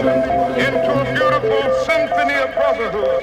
into a beautiful symphony of brotherhood.